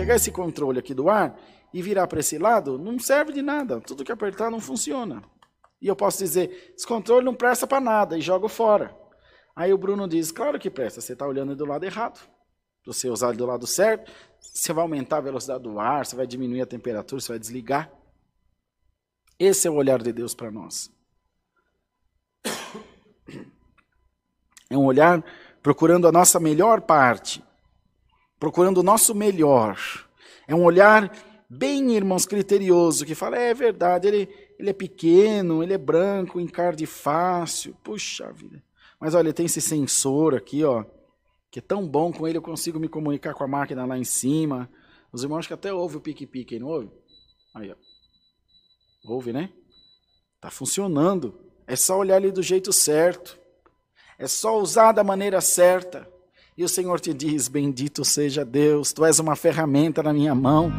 pegar esse controle aqui do ar e virar para esse lado, não serve de nada. Tudo que apertar não funciona. E eu posso dizer, esse controle não presta para nada e jogo fora. Aí o Bruno diz, claro que presta, você está olhando do lado errado. Se você usar ele do lado certo, você vai aumentar a velocidade do ar, você vai diminuir a temperatura, você vai desligar. Esse é o olhar de Deus para nós. É um olhar procurando a nossa melhor parte, procurando o nosso melhor. É um olhar bem, irmãos, criterioso, que fala: é verdade, ele, ele é pequeno, ele é branco, encarde fácil. Puxa vida. Mas olha, tem esse sensor aqui, ó, que é tão bom, com ele eu consigo me comunicar com a máquina lá em cima. Os irmãos que até ouvem o pique-pique, não ouve? Aí, ó. Ouve, né? Tá funcionando. É só olhar ali do jeito certo. É só usar da maneira certa. E o Senhor te diz: Bendito seja Deus, tu és uma ferramenta na minha mão.